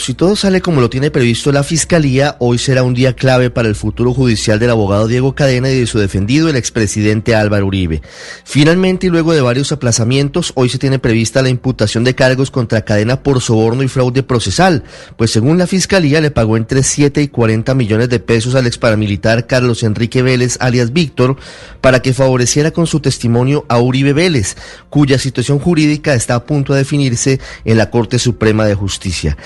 Si todo sale como lo tiene previsto la Fiscalía, hoy será un día clave para el futuro judicial del abogado Diego Cadena y de su defendido, el expresidente Álvaro Uribe. Finalmente, y luego de varios aplazamientos, hoy se tiene prevista la imputación de cargos contra Cadena por soborno y fraude procesal, pues según la Fiscalía le pagó entre 7 y 40 millones de pesos al exparamilitar Carlos Enrique Vélez, alias Víctor, para que favoreciera con su testimonio a Uribe Vélez, cuya situación jurídica está a punto de definirse en la Corte Suprema de Justicia.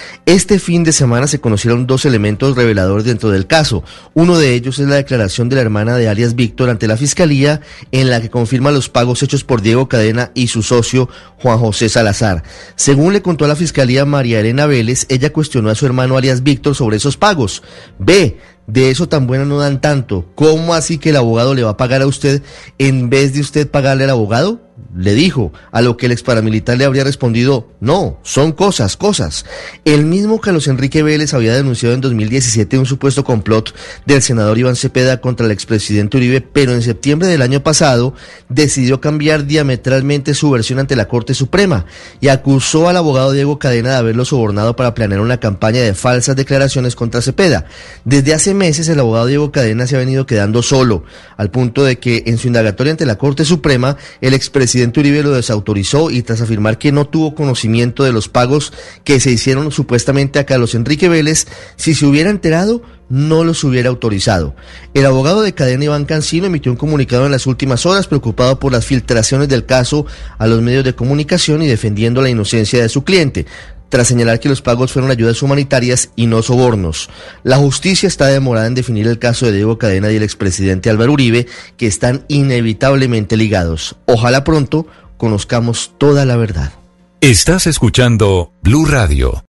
Fin de semana se conocieron dos elementos reveladores dentro del caso. Uno de ellos es la declaración de la hermana de alias Víctor ante la Fiscalía, en la que confirma los pagos hechos por Diego Cadena y su socio Juan José Salazar. Según le contó a la Fiscalía María Elena Vélez, ella cuestionó a su hermano alias Víctor sobre esos pagos. B. De eso tan bueno no dan tanto. ¿Cómo así que el abogado le va a pagar a usted en vez de usted pagarle al abogado? Le dijo, a lo que el ex paramilitar le habría respondido, no, son cosas, cosas. El mismo Carlos Enrique Vélez había denunciado en 2017 un supuesto complot del senador Iván Cepeda contra el expresidente Uribe, pero en septiembre del año pasado decidió cambiar diametralmente su versión ante la Corte Suprema y acusó al abogado Diego Cadena de haberlo sobornado para planear una campaña de falsas declaraciones contra Cepeda. Desde hace meses el abogado Diego Cadena se ha venido quedando solo, al punto de que en su indagatoria ante la Corte Suprema el expresidente presidente Uribe lo desautorizó y tras afirmar que no tuvo conocimiento de los pagos que se hicieron supuestamente a Carlos Enrique Vélez, si se hubiera enterado, no los hubiera autorizado. El abogado de cadena Iván Cancino emitió un comunicado en las últimas horas preocupado por las filtraciones del caso a los medios de comunicación y defendiendo la inocencia de su cliente tras señalar que los pagos fueron ayudas humanitarias y no sobornos. La justicia está demorada en definir el caso de Diego Cadena y el expresidente Álvaro Uribe, que están inevitablemente ligados. Ojalá pronto conozcamos toda la verdad. Estás escuchando Blue Radio.